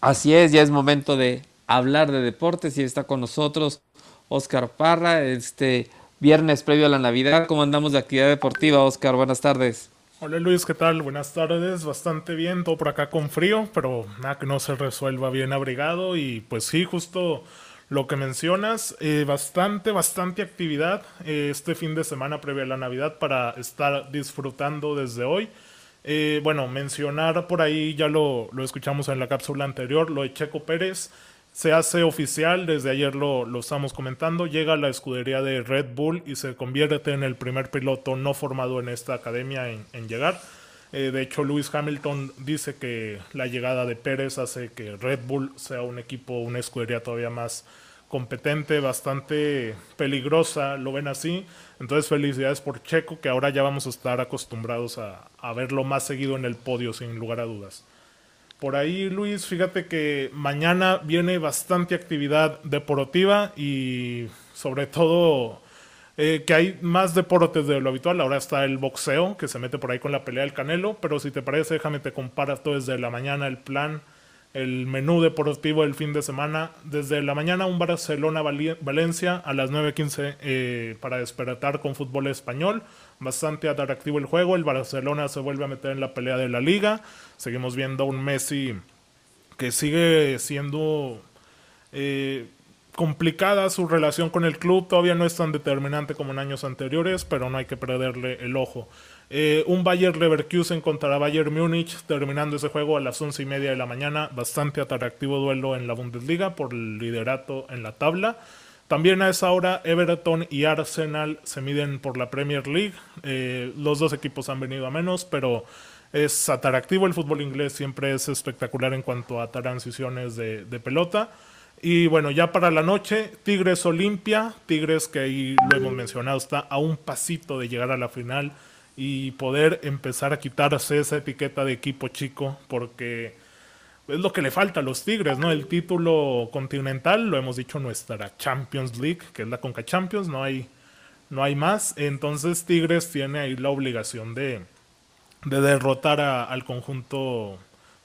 Así es, ya es momento de hablar de deportes y está con nosotros Oscar Parra, este viernes previo a la Navidad. ¿Cómo andamos de actividad deportiva, Oscar? Buenas tardes. Hola Luis, ¿qué tal? Buenas tardes, bastante bien, todo por acá con frío, pero nada que no se resuelva bien abrigado y pues sí, justo lo que mencionas, eh, bastante, bastante actividad eh, este fin de semana previo a la Navidad para estar disfrutando desde hoy. Eh, bueno, mencionar por ahí, ya lo, lo, escuchamos en la cápsula anterior, lo de Checo Pérez se hace oficial, desde ayer lo, lo estamos comentando, llega a la escudería de Red Bull y se convierte en el primer piloto no formado en esta academia en, llegar. Eh, de hecho, Lewis Hamilton dice que la llegada de Pérez hace que Red Bull sea un equipo, una escudería todavía más competente, bastante peligrosa, lo ven así. Entonces felicidades por Checo, que ahora ya vamos a estar acostumbrados a, verlo más seguido en el podio, sin lugar a dudas. Por ahí, Luis, fíjate que mañana viene bastante actividad deportiva y sobre todo eh, que hay más deportes de lo habitual. Ahora está el boxeo, que se mete por ahí con la pelea del Canelo, pero si te parece, déjame te todo desde la mañana el plan el menú deportivo del fin de semana. Desde la mañana un Barcelona-Valencia a las 9.15 eh, para despertar con fútbol español. Bastante atractivo el juego. El Barcelona se vuelve a meter en la pelea de la liga. Seguimos viendo un Messi que sigue siendo eh, complicada su relación con el club. Todavía no es tan determinante como en años anteriores, pero no hay que perderle el ojo. Eh, un Bayer Leverkusen contra Bayern Múnich, terminando ese juego a las once y media de la mañana. Bastante atractivo duelo en la Bundesliga por el liderato en la tabla. También a esa hora Everton y Arsenal se miden por la Premier League. Eh, los dos equipos han venido a menos, pero es atractivo el fútbol inglés, siempre es espectacular en cuanto a transiciones de, de pelota. Y bueno, ya para la noche, Tigres Olimpia, Tigres que ahí lo hemos mencionado, está a un pasito de llegar a la final y poder empezar a quitarse esa etiqueta de equipo chico, porque es lo que le falta a los Tigres, ¿no? El título continental, lo hemos dicho, nuestra Champions League, que es la Conca Champions, no hay, no hay más. Entonces Tigres tiene ahí la obligación de, de derrotar a, al conjunto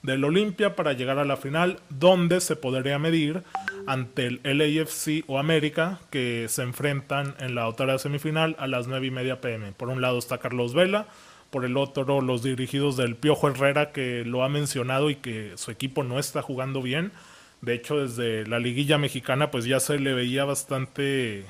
del Olimpia para llegar a la final, donde se podría medir ante el LAFC o América, que se enfrentan en la otra semifinal a las 9 y media pm. Por un lado está Carlos Vela, por el otro los dirigidos del Piojo Herrera, que lo ha mencionado y que su equipo no está jugando bien. De hecho, desde la liguilla mexicana, pues ya se le veía bastante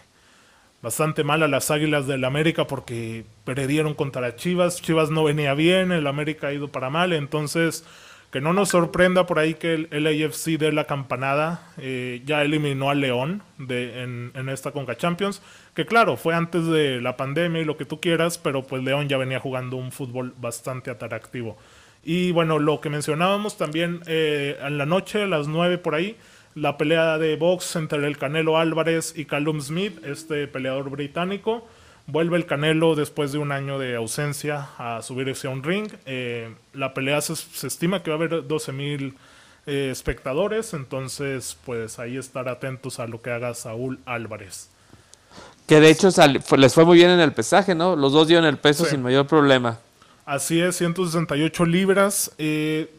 bastante mal a las Águilas del América porque perdieron contra Chivas. Chivas no venía bien, el América ha ido para mal, entonces que no nos sorprenda por ahí que el LAFC de la campanada eh, ya eliminó al León de, en, en, esta Conca Champions, que claro, fue antes de la pandemia y lo que tú quieras, pero pues León ya venía jugando un fútbol bastante atractivo. Y bueno, lo que mencionábamos también eh, en la noche, a las 9 por ahí, la pelea de box entre el Canelo Álvarez y Callum Smith, este peleador británico. Vuelve el Canelo después de un año de ausencia a subirse a un ring. Eh, la pelea se, estima que va a haber 12 mil eh, espectadores, entonces pues ahí estar atentos a lo que haga Saúl Álvarez. Que de hecho les fue muy bien en el pesaje, ¿no? Los dos dieron el peso sí. sin mayor problema. Así es, 168 libras. Eh,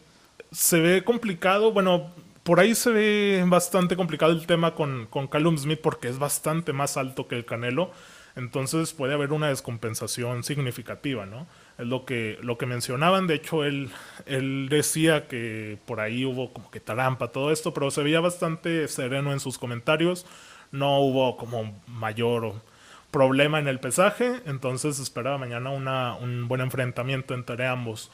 se ve complicado, bueno, por ahí se ve bastante complicado el tema con, con Callum Smith porque es bastante más alto que el Canelo. Entonces puede haber una descompensación significativa, ¿no? Es lo que, lo que mencionaban, de hecho él, él decía que por ahí hubo como que trampa, todo esto, pero se veía bastante sereno en sus comentarios, no hubo como mayor problema en el pesaje, entonces esperaba mañana una, un buen enfrentamiento entre ambos.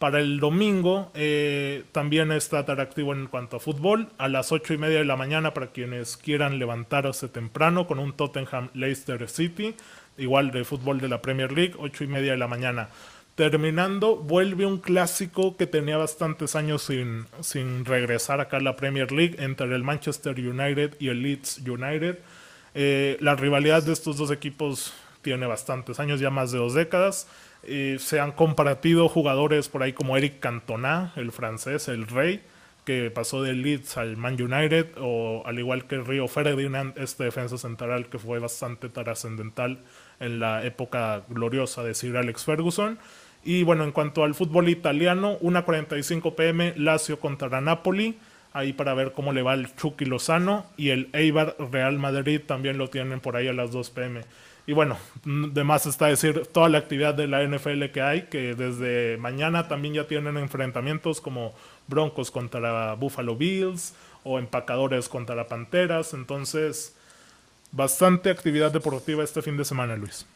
Para el domingo eh, también está atractivo en cuanto a fútbol. A las 8 y media de la mañana para quienes quieran levantarse temprano con un Tottenham Leicester City. Igual de fútbol de la Premier League, 8 y media de la mañana. Terminando, vuelve un clásico que tenía bastantes años sin, sin regresar acá a la Premier League entre el Manchester United y el Leeds United. Eh, la rivalidad de estos dos equipos tiene bastantes años, ya más de dos décadas. Se han compartido jugadores por ahí como Eric Cantona, el francés, el rey, que pasó del Leeds al Man United, o al igual que Río Ferdinand, este defensa central que fue bastante trascendental en la época gloriosa de Sir Alex Ferguson. Y bueno, en cuanto al fútbol italiano, 1.45 pm, Lazio contra Napoli. Ahí para ver cómo le va el Chucky Lozano y el Eibar Real Madrid también lo tienen por ahí a las 2 pm. Y bueno, de más está decir toda la actividad de la NFL que hay, que desde mañana también ya tienen enfrentamientos como Broncos contra Buffalo Bills o Empacadores contra Panteras. Entonces, bastante actividad deportiva este fin de semana, Luis.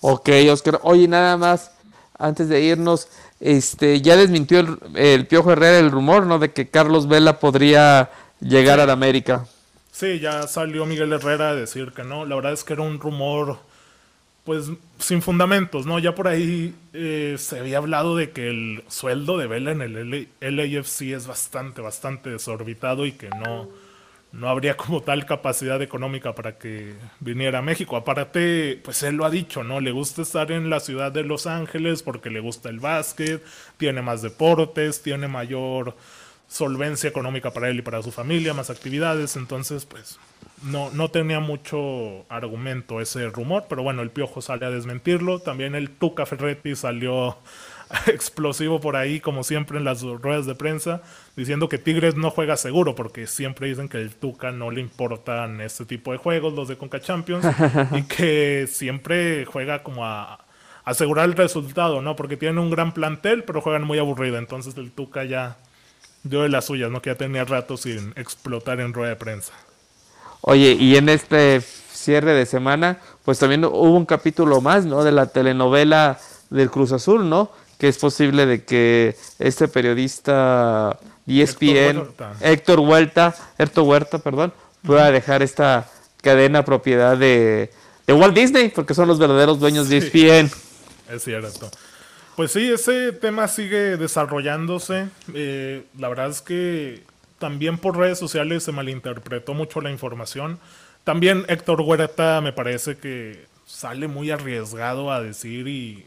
Ok, Oscar. Oye, nada más, antes de irnos, este, ya desmintió el, el Piojo Herrera el rumor, ¿no? De que Carlos Vela podría llegar a la América. Sí, ya salió Miguel Herrera a decir que no. La verdad es que era un rumor, pues, sin fundamentos, ¿no? Ya por ahí eh, se había hablado de que el sueldo de Vela en el LAFC es bastante, bastante desorbitado y que no, no habría como tal capacidad económica para que viniera a México. Aparte, pues él lo ha dicho, ¿no? Le gusta estar en la ciudad de Los Ángeles porque le gusta el básquet, tiene más deportes, tiene mayor solvencia económica para él y para su familia, más actividades, entonces pues no, no tenía mucho argumento ese rumor, pero bueno, el Piojo sale a desmentirlo, también el Tuca Ferretti salió explosivo por ahí, como siempre en las ruedas de prensa, diciendo que Tigres no juega seguro, porque siempre dicen que el Tuca no le importan este tipo de juegos, los de Conca Champions, y que siempre juega como a asegurar el resultado, ¿no? Porque tienen un gran plantel, pero juegan muy aburrido, entonces el Tuca ya dio de las suyas, ¿no? Que ya tenía rato sin explotar en rueda de prensa. Oye, y en este cierre de semana, pues también hubo un capítulo más, ¿no? De la telenovela del Cruz Azul, ¿no? Que es posible de que este periodista ESPN, Héctor Huerta, Héctor Huerta, perdón, pueda dejar esta cadena propiedad de, de, Walt Disney, porque son los verdaderos dueños de ESPN. Es cierto. Pues sí, ese tema sigue desarrollándose. Eh, la verdad es que también por redes sociales se malinterpretó mucho la información. También Héctor Huerta me parece que sale muy arriesgado a decir y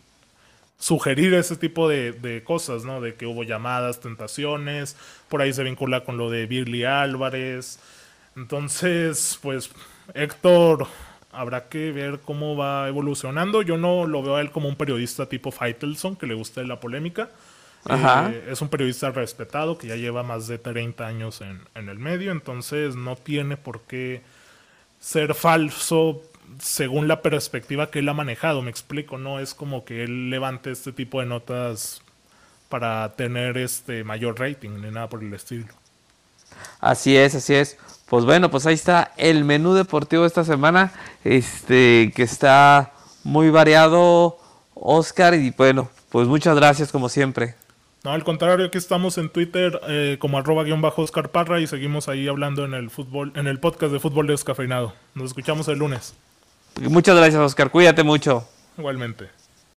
sugerir ese tipo de, de, cosas, ¿no? De que hubo llamadas, tentaciones, por ahí se vincula con lo de Billy Álvarez. Entonces, pues Héctor habrá que ver cómo va evolucionando. Yo no lo veo a él como un periodista tipo Faitelson, que le guste la polémica. Eh, es un periodista respetado que ya lleva más de 30 años en, en, el medio, entonces no tiene por qué ser falso según la perspectiva que él ha manejado, me explico, no es como que él levante este tipo de notas para tener este mayor rating ni nada por el estilo. Así es, así es. Pues bueno, pues ahí está el menú deportivo de esta semana, este que está muy variado, Oscar, y bueno, pues muchas gracias como siempre. No, al contrario, aquí estamos en Twitter eh, como arroba guion bajo Oscar Parra y seguimos ahí hablando en el fútbol, en el podcast de fútbol descafeinado. Nos escuchamos el lunes. Muchas gracias, Oscar. Cuídate mucho. Igualmente.